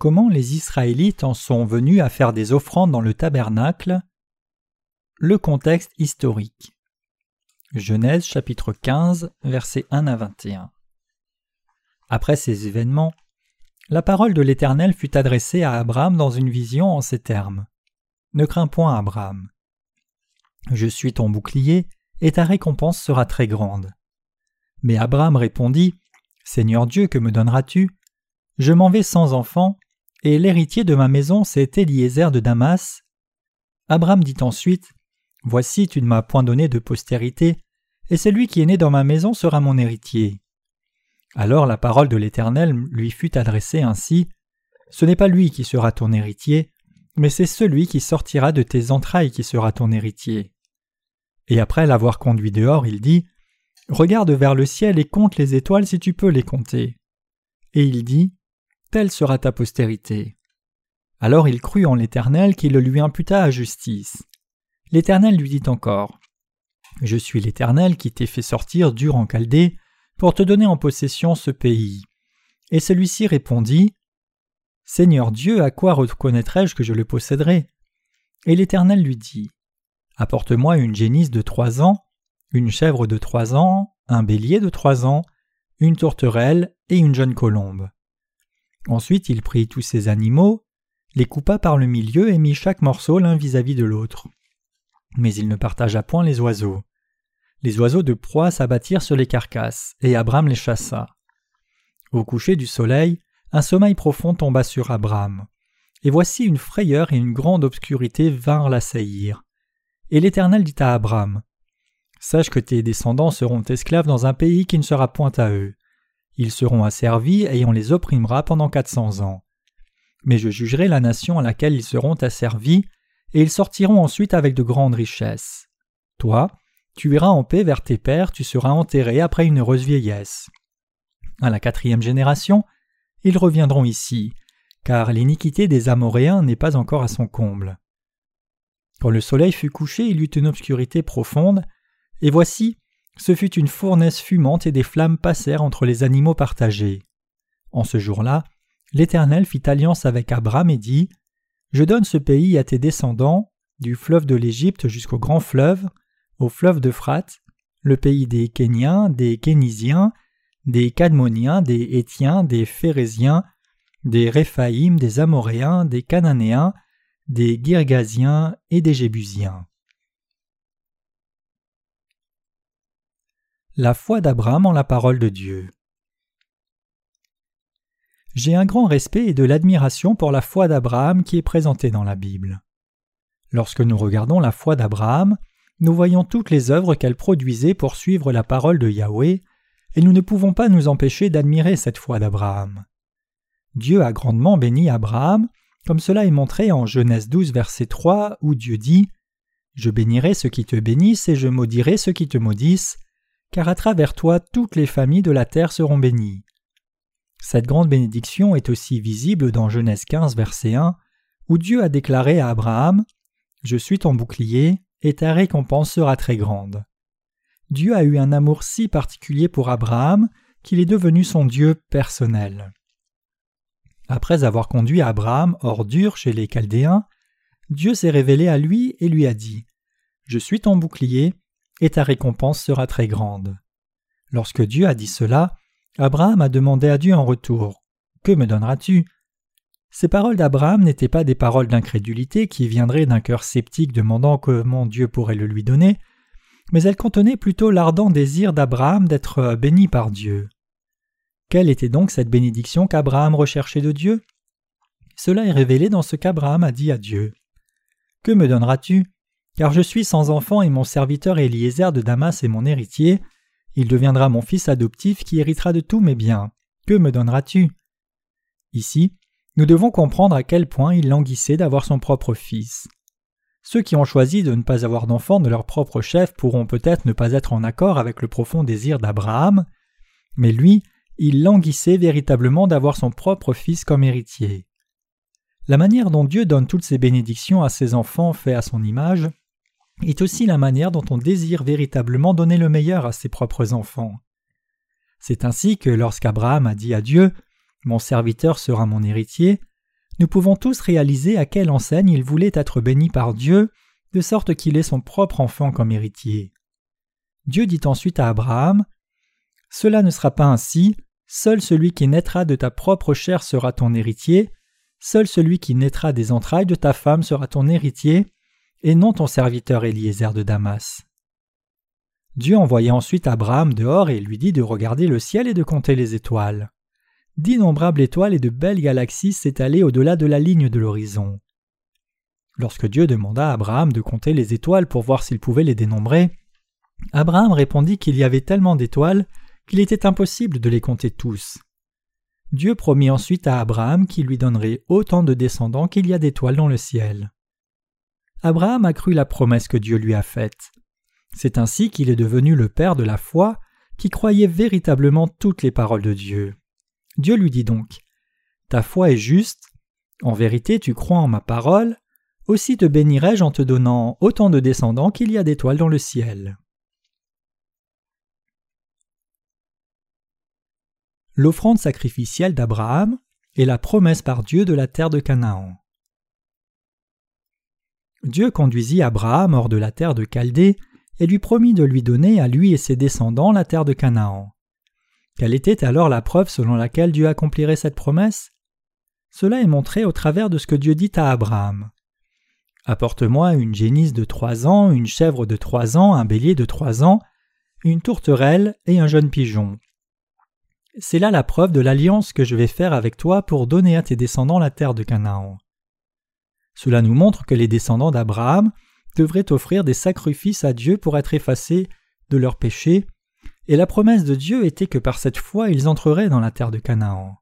Comment les Israélites en sont venus à faire des offrandes dans le tabernacle? Le contexte historique. Genèse chapitre 15 versets 1 à 21. Après ces événements, la parole de l'Éternel fut adressée à Abraham dans une vision en ces termes. Ne crains point, Abraham. Je suis ton bouclier, et ta récompense sera très grande. Mais Abraham répondit, Seigneur Dieu, que me donneras-tu? Je m'en vais sans enfant, et l'héritier de ma maison c'est Eliezer de Damas. Abraham dit ensuite, Voici, tu ne m'as point donné de postérité, et celui qui est né dans ma maison sera mon héritier. Alors la parole de l'Éternel lui fut adressée ainsi, Ce n'est pas lui qui sera ton héritier, mais c'est celui qui sortira de tes entrailles qui sera ton héritier. Et après l'avoir conduit dehors, il dit, Regarde vers le ciel et compte les étoiles si tu peux les compter. Et il dit, Telle sera ta postérité. Alors il crut en l'Éternel qui le lui imputa à justice. L'Éternel lui dit encore, Je suis l'Éternel qui t'ai fait sortir dur en Chaldée pour te donner en possession ce pays. Et celui-ci répondit, Seigneur Dieu, à quoi reconnaîtrai-je que je le posséderai? Et l'Éternel lui dit, Apporte-moi une génisse de trois ans, une chèvre de trois ans, un bélier de trois ans, une tourterelle et une jeune colombe. Ensuite il prit tous ces animaux, les coupa par le milieu et mit chaque morceau l'un vis-à-vis de l'autre. Mais il ne partagea point les oiseaux. Les oiseaux de proie s'abattirent sur les carcasses, et Abraham les chassa. Au coucher du soleil, un sommeil profond tomba sur Abraham. Et voici une frayeur et une grande obscurité vinrent l'assaillir. Et l'Éternel dit à Abraham Sache que tes descendants seront esclaves dans un pays qui ne sera point à eux. Ils seront asservis et on les opprimera pendant quatre cents ans. Mais je jugerai la nation à laquelle ils seront asservis, et ils sortiront ensuite avec de grandes richesses. Toi, tu iras en paix vers tes pères, tu seras enterré après une heureuse vieillesse. À la quatrième génération, ils reviendront ici, car l'iniquité des Amoréens n'est pas encore à son comble. Quand le soleil fut couché, il y eut une obscurité profonde, et voici, ce fut une fournaise fumante et des flammes passèrent entre les animaux partagés. En ce jour-là, l'Éternel fit alliance avec Abraham et dit Je donne ce pays à tes descendants, du fleuve de l'Égypte jusqu'au grand fleuve, au fleuve d'Euphrate, le pays des Kéniens, des Kénisiens, des Cadmoniens, des Étiens, des Phérésiens, des Réphaïm, des Amoréens, des Cananéens, des Girgasiens et des Jébusiens. La foi d'Abraham en la parole de Dieu. J'ai un grand respect et de l'admiration pour la foi d'Abraham qui est présentée dans la Bible. Lorsque nous regardons la foi d'Abraham, nous voyons toutes les œuvres qu'elle produisait pour suivre la parole de Yahweh, et nous ne pouvons pas nous empêcher d'admirer cette foi d'Abraham. Dieu a grandement béni Abraham, comme cela est montré en Genèse 12 verset 3 où Dieu dit Je bénirai ceux qui te bénissent et je maudirai ceux qui te maudissent, car à travers toi toutes les familles de la terre seront bénies. Cette grande bénédiction est aussi visible dans Genèse 15 verset 1 où Dieu a déclaré à Abraham Je suis ton bouclier, et ta récompense sera très grande. Dieu a eu un amour si particulier pour Abraham qu'il est devenu son Dieu personnel. Après avoir conduit Abraham hors d'Ur chez les Chaldéens, Dieu s'est révélé à lui et lui a dit Je suis ton bouclier, et ta récompense sera très grande. Lorsque Dieu a dit cela, Abraham a demandé à Dieu en retour Que me donneras-tu? Ces paroles d'Abraham n'étaient pas des paroles d'incrédulité qui viendraient d'un cœur sceptique demandant comment Dieu pourrait le lui donner, mais elles contenaient plutôt l'ardent désir d'Abraham d'être béni par Dieu. Quelle était donc cette bénédiction qu'Abraham recherchait de Dieu? Cela est révélé dans ce qu'Abraham a dit à Dieu. Que me donneras-tu? Car je suis sans enfant et mon serviteur Eliezer de Damas est mon héritier. Il deviendra mon fils adoptif qui héritera de tous mes biens. Que me donneras-tu? Ici, nous devons comprendre à quel point il languissait d'avoir son propre fils. Ceux qui ont choisi de ne pas avoir d'enfant de leur propre chef pourront peut-être ne pas être en accord avec le profond désir d'Abraham, mais lui, il languissait véritablement d'avoir son propre fils comme héritier. La manière dont Dieu donne toutes ses bénédictions à ses enfants faits à son image est aussi la manière dont on désire véritablement donner le meilleur à ses propres enfants. C'est ainsi que lorsqu'Abraham a dit à Dieu mon serviteur sera mon héritier. nous pouvons tous réaliser à quelle enseigne il voulait être béni par Dieu, de sorte qu'il ait son propre enfant comme héritier. Dieu dit ensuite à Abraham Cela ne sera pas ainsi, seul celui qui naîtra de ta propre chair sera ton héritier, seul celui qui naîtra des entrailles de ta femme sera ton héritier, et non ton serviteur Eliezer de Damas. Dieu envoya ensuite Abraham dehors et lui dit de regarder le ciel et de compter les étoiles. D'innombrables étoiles et de belles galaxies s'étalaient au-delà de la ligne de l'horizon. Lorsque Dieu demanda à Abraham de compter les étoiles pour voir s'il pouvait les dénombrer, Abraham répondit qu'il y avait tellement d'étoiles qu'il était impossible de les compter tous. Dieu promit ensuite à Abraham qu'il lui donnerait autant de descendants qu'il y a d'étoiles dans le ciel. Abraham a cru la promesse que Dieu lui a faite. C'est ainsi qu'il est devenu le Père de la foi, qui croyait véritablement toutes les paroles de Dieu. Dieu lui dit donc Ta foi est juste, en vérité tu crois en ma parole, aussi te bénirai-je en te donnant autant de descendants qu'il y a d'étoiles dans le ciel. L'offrande sacrificielle d'Abraham est la promesse par Dieu de la terre de Canaan. Dieu conduisit Abraham hors de la terre de Chaldée et lui promit de lui donner à lui et ses descendants la terre de Canaan. Quelle était alors la preuve selon laquelle Dieu accomplirait cette promesse? Cela est montré au travers de ce que Dieu dit à Abraham. Apporte-moi une génisse de trois ans, une chèvre de trois ans, un bélier de trois ans, une tourterelle et un jeune pigeon. C'est là la preuve de l'alliance que je vais faire avec toi pour donner à tes descendants la terre de Canaan. Cela nous montre que les descendants d'Abraham devraient offrir des sacrifices à Dieu pour être effacés de leurs péchés, et la promesse de Dieu était que par cette foi ils entreraient dans la terre de Canaan.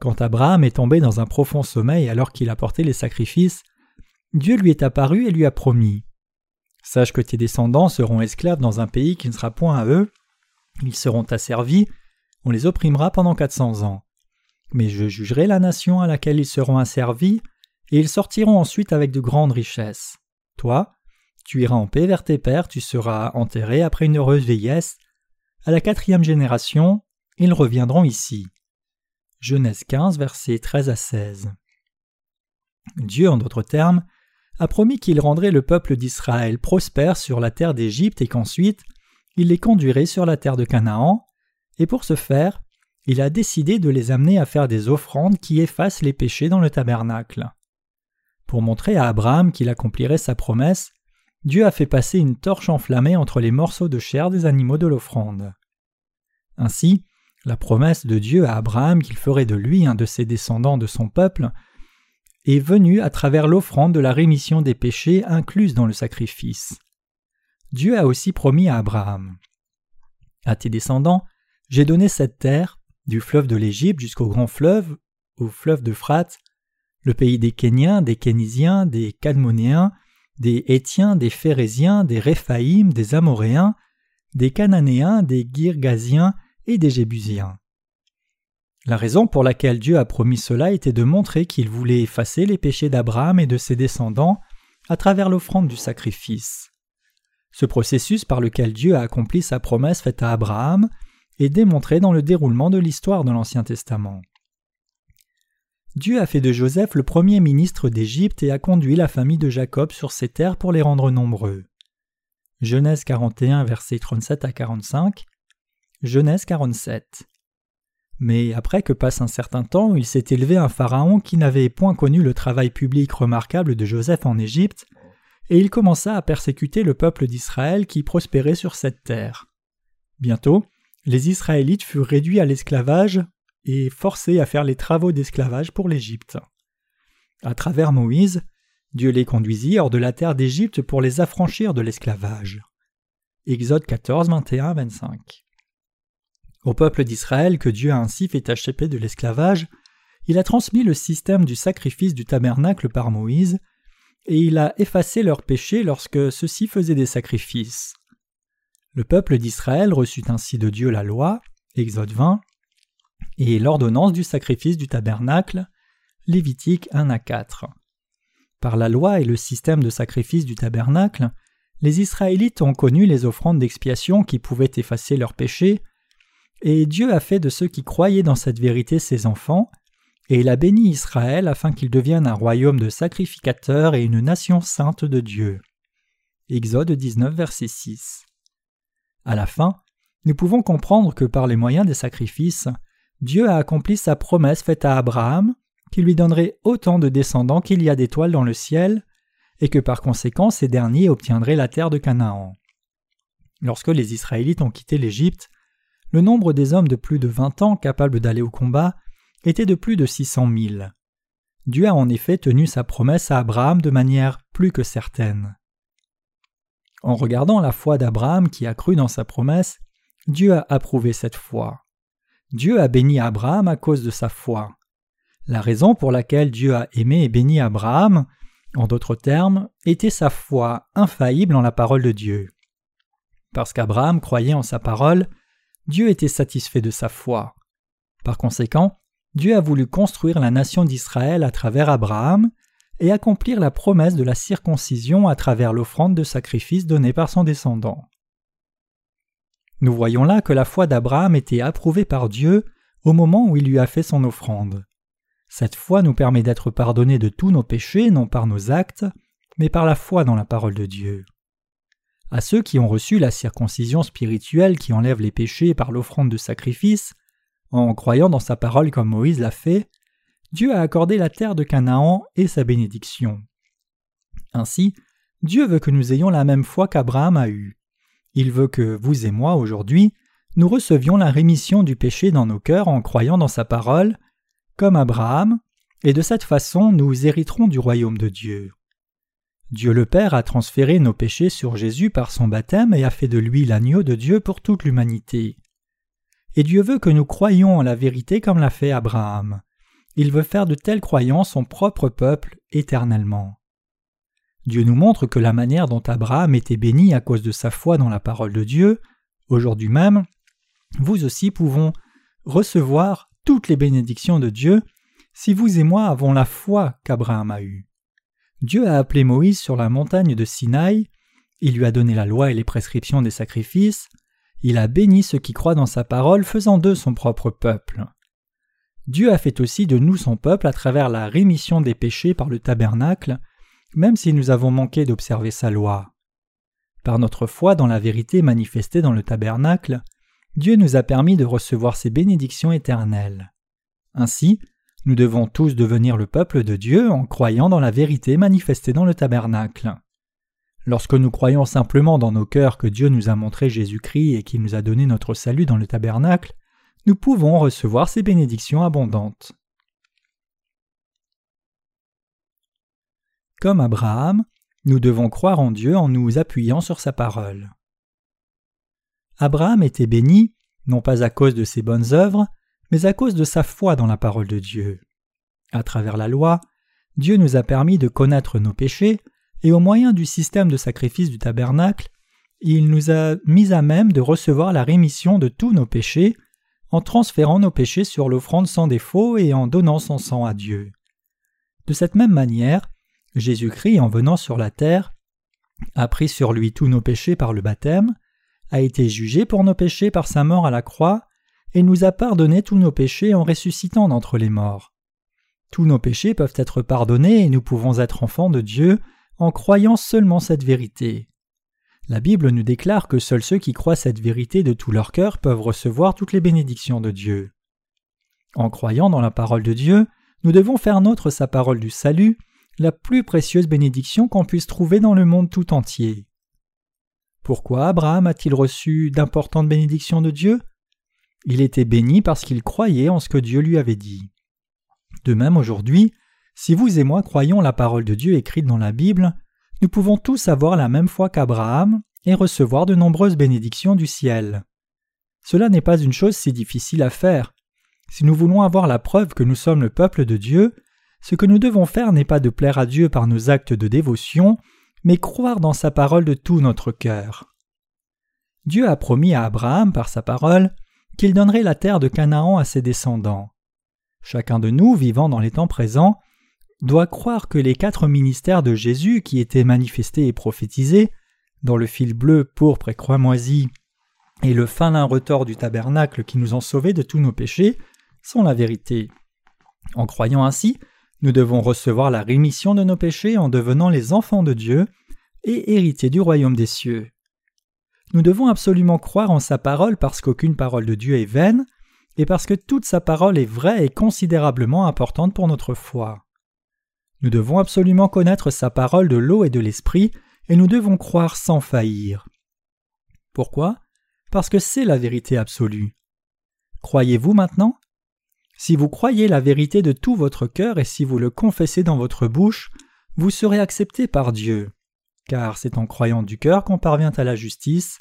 Quand Abraham est tombé dans un profond sommeil alors qu'il apportait les sacrifices, Dieu lui est apparu et lui a promis Sache que tes descendants seront esclaves dans un pays qui ne sera point à eux, ils seront asservis, on les opprimera pendant quatre cents ans. Mais je jugerai la nation à laquelle ils seront asservis, et ils sortiront ensuite avec de grandes richesses. Toi, tu iras en paix vers tes pères, tu seras enterré après une heureuse vieillesse. À la quatrième génération, ils reviendront ici. Genèse 15, versets 13 à 16. Dieu, en d'autres termes, a promis qu'il rendrait le peuple d'Israël prospère sur la terre d'Égypte et qu'ensuite il les conduirait sur la terre de Canaan, et pour ce faire, il a décidé de les amener à faire des offrandes qui effacent les péchés dans le tabernacle. Pour montrer à Abraham qu'il accomplirait sa promesse, Dieu a fait passer une torche enflammée entre les morceaux de chair des animaux de l'offrande. Ainsi, la promesse de Dieu à Abraham qu'il ferait de lui un de ses descendants de son peuple est venue à travers l'offrande de la rémission des péchés incluse dans le sacrifice. Dieu a aussi promis à Abraham À tes descendants, j'ai donné cette terre, du fleuve de l'Égypte jusqu'au grand fleuve, au fleuve d'Euphrate, le pays des Kéniens, des Kénisiens, des Cadmonéens, des Hétiens, des Phérésiens, des Réphaïm, des Amoréens, des Cananéens, des Girgasiens et des Jébusiens. La raison pour laquelle Dieu a promis cela était de montrer qu'il voulait effacer les péchés d'Abraham et de ses descendants à travers l'offrande du sacrifice. Ce processus par lequel Dieu a accompli sa promesse faite à Abraham est démontré dans le déroulement de l'histoire de l'Ancien Testament. Dieu a fait de Joseph le premier ministre d'Égypte et a conduit la famille de Jacob sur ses terres pour les rendre nombreux. Genèse 41, versets 37 à 45. Genèse 47. Mais après que passe un certain temps, il s'est élevé un pharaon qui n'avait point connu le travail public remarquable de Joseph en Égypte, et il commença à persécuter le peuple d'Israël qui prospérait sur cette terre. Bientôt, les Israélites furent réduits à l'esclavage et forcés à faire les travaux d'esclavage pour l'Égypte. À travers Moïse, Dieu les conduisit hors de la terre d'Égypte pour les affranchir de l'esclavage. Exode 14, 21, 25. Au peuple d'Israël que Dieu a ainsi fait échapper de l'esclavage, il a transmis le système du sacrifice du tabernacle par Moïse, et il a effacé leurs péchés lorsque ceux-ci faisaient des sacrifices. Le peuple d'Israël reçut ainsi de Dieu la loi, Exode 20, et l'ordonnance du sacrifice du tabernacle, Lévitique 1 à 4. Par la loi et le système de sacrifice du tabernacle, les Israélites ont connu les offrandes d'expiation qui pouvaient effacer leurs péchés, et Dieu a fait de ceux qui croyaient dans cette vérité ses enfants, et il a béni Israël afin qu'il devienne un royaume de sacrificateurs et une nation sainte de Dieu. Exode 19, verset 6. À la fin, nous pouvons comprendre que par les moyens des sacrifices, Dieu a accompli sa promesse faite à Abraham, qui lui donnerait autant de descendants qu'il y a d'étoiles dans le ciel, et que par conséquent ces derniers obtiendraient la terre de Canaan. Lorsque les Israélites ont quitté l'Égypte, le nombre des hommes de plus de vingt ans capables d'aller au combat était de plus de six cent mille. Dieu a en effet tenu sa promesse à Abraham de manière plus que certaine. En regardant la foi d'Abraham qui a cru dans sa promesse, Dieu a approuvé cette foi. Dieu a béni Abraham à cause de sa foi. La raison pour laquelle Dieu a aimé et béni Abraham, en d'autres termes, était sa foi infaillible en la parole de Dieu. Parce qu'Abraham croyait en sa parole, Dieu était satisfait de sa foi. Par conséquent, Dieu a voulu construire la nation d'Israël à travers Abraham et accomplir la promesse de la circoncision à travers l'offrande de sacrifice donnée par son descendant. Nous voyons là que la foi d'Abraham était approuvée par Dieu au moment où il lui a fait son offrande. Cette foi nous permet d'être pardonnés de tous nos péchés, non par nos actes, mais par la foi dans la parole de Dieu. À ceux qui ont reçu la circoncision spirituelle qui enlève les péchés par l'offrande de sacrifice, en croyant dans sa parole comme Moïse l'a fait, Dieu a accordé la terre de Canaan et sa bénédiction. Ainsi, Dieu veut que nous ayons la même foi qu'Abraham a eue. Il veut que vous et moi, aujourd'hui, nous recevions la rémission du péché dans nos cœurs en croyant dans sa parole, comme Abraham, et de cette façon nous hériterons du royaume de Dieu. Dieu le Père a transféré nos péchés sur Jésus par son baptême et a fait de lui l'agneau de Dieu pour toute l'humanité. Et Dieu veut que nous croyions en la vérité comme l'a fait Abraham. Il veut faire de telles croyances son propre peuple éternellement. Dieu nous montre que la manière dont Abraham était béni à cause de sa foi dans la parole de Dieu, aujourd'hui même, vous aussi pouvons recevoir toutes les bénédictions de Dieu si vous et moi avons la foi qu'Abraham a eue. Dieu a appelé Moïse sur la montagne de Sinaï, il lui a donné la loi et les prescriptions des sacrifices, il a béni ceux qui croient dans sa parole, faisant d'eux son propre peuple. Dieu a fait aussi de nous son peuple à travers la rémission des péchés par le tabernacle, même si nous avons manqué d'observer sa loi. Par notre foi dans la vérité manifestée dans le tabernacle, Dieu nous a permis de recevoir ses bénédictions éternelles. Ainsi, nous devons tous devenir le peuple de Dieu en croyant dans la vérité manifestée dans le tabernacle. Lorsque nous croyons simplement dans nos cœurs que Dieu nous a montré Jésus-Christ et qu'il nous a donné notre salut dans le tabernacle, nous pouvons recevoir ces bénédictions abondantes. Comme Abraham, nous devons croire en Dieu en nous appuyant sur sa parole. Abraham était béni, non pas à cause de ses bonnes œuvres, mais à cause de sa foi dans la parole de Dieu. À travers la loi, Dieu nous a permis de connaître nos péchés, et au moyen du système de sacrifice du tabernacle, il nous a mis à même de recevoir la rémission de tous nos péchés, en transférant nos péchés sur l'offrande sans défaut et en donnant son sang à Dieu. De cette même manière, Jésus-Christ, en venant sur la terre, a pris sur lui tous nos péchés par le baptême, a été jugé pour nos péchés par sa mort à la croix, et nous a pardonné tous nos péchés en ressuscitant d'entre les morts. Tous nos péchés peuvent être pardonnés et nous pouvons être enfants de Dieu en croyant seulement cette vérité. La Bible nous déclare que seuls ceux qui croient cette vérité de tout leur cœur peuvent recevoir toutes les bénédictions de Dieu. En croyant dans la parole de Dieu, nous devons faire nôtre sa parole du salut, la plus précieuse bénédiction qu'on puisse trouver dans le monde tout entier. Pourquoi Abraham a-t-il reçu d'importantes bénédictions de Dieu? Il était béni parce qu'il croyait en ce que Dieu lui avait dit. De même aujourd'hui, si vous et moi croyons la parole de Dieu écrite dans la Bible, nous pouvons tous avoir la même foi qu'Abraham et recevoir de nombreuses bénédictions du ciel. Cela n'est pas une chose si difficile à faire. Si nous voulons avoir la preuve que nous sommes le peuple de Dieu, ce que nous devons faire n'est pas de plaire à Dieu par nos actes de dévotion, mais croire dans sa parole de tout notre cœur. Dieu a promis à Abraham par sa parole qu'il donnerait la terre de Canaan à ses descendants. Chacun de nous, vivant dans les temps présents, doit croire que les quatre ministères de Jésus qui étaient manifestés et prophétisés, dans le fil bleu, pourpre et croix moisie, et le fin lin retors du tabernacle qui nous ont sauvés de tous nos péchés, sont la vérité. En croyant ainsi, nous devons recevoir la rémission de nos péchés en devenant les enfants de Dieu et héritiers du royaume des cieux. Nous devons absolument croire en sa parole parce qu'aucune parole de Dieu est vaine, et parce que toute sa parole est vraie et considérablement importante pour notre foi. Nous devons absolument connaître sa parole de l'eau et de l'esprit, et nous devons croire sans faillir. Pourquoi? Parce que c'est la vérité absolue. Croyez-vous maintenant? Si vous croyez la vérité de tout votre cœur et si vous le confessez dans votre bouche, vous serez accepté par Dieu, car c'est en croyant du cœur qu'on parvient à la justice,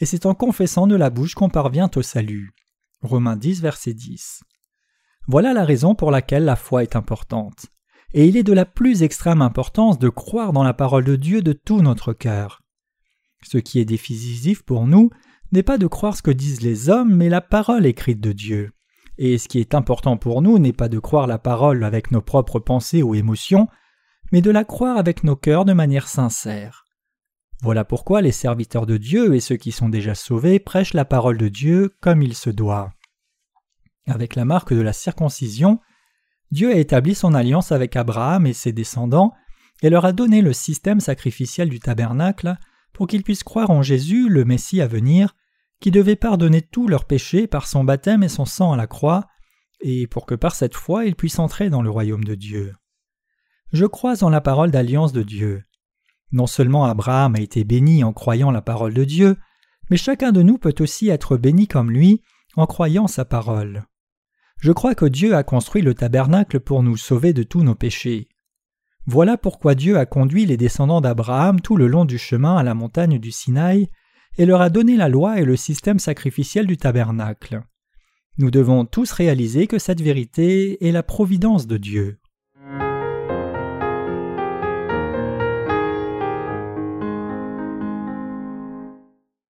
et c'est en confessant de la bouche qu'on parvient au salut. Romains 10, verset 10. Voilà la raison pour laquelle la foi est importante. Et il est de la plus extrême importance de croire dans la parole de Dieu de tout notre cœur. Ce qui est décisif pour nous n'est pas de croire ce que disent les hommes, mais la parole écrite de Dieu. Et ce qui est important pour nous n'est pas de croire la parole avec nos propres pensées ou émotions, mais de la croire avec nos cœurs de manière sincère. Voilà pourquoi les serviteurs de Dieu et ceux qui sont déjà sauvés prêchent la parole de Dieu comme il se doit. Avec la marque de la circoncision, Dieu a établi son alliance avec Abraham et ses descendants et leur a donné le système sacrificiel du tabernacle pour qu'ils puissent croire en Jésus, le Messie à venir, qui devait pardonner tous leurs péchés par son baptême et son sang à la croix, et pour que par cette foi ils puissent entrer dans le royaume de Dieu. Je crois en la parole d'alliance de Dieu. Non seulement Abraham a été béni en croyant la parole de Dieu, mais chacun de nous peut aussi être béni comme lui en croyant sa parole. Je crois que Dieu a construit le tabernacle pour nous sauver de tous nos péchés. Voilà pourquoi Dieu a conduit les descendants d'Abraham tout le long du chemin à la montagne du Sinaï et leur a donné la loi et le système sacrificiel du tabernacle. Nous devons tous réaliser que cette vérité est la providence de Dieu.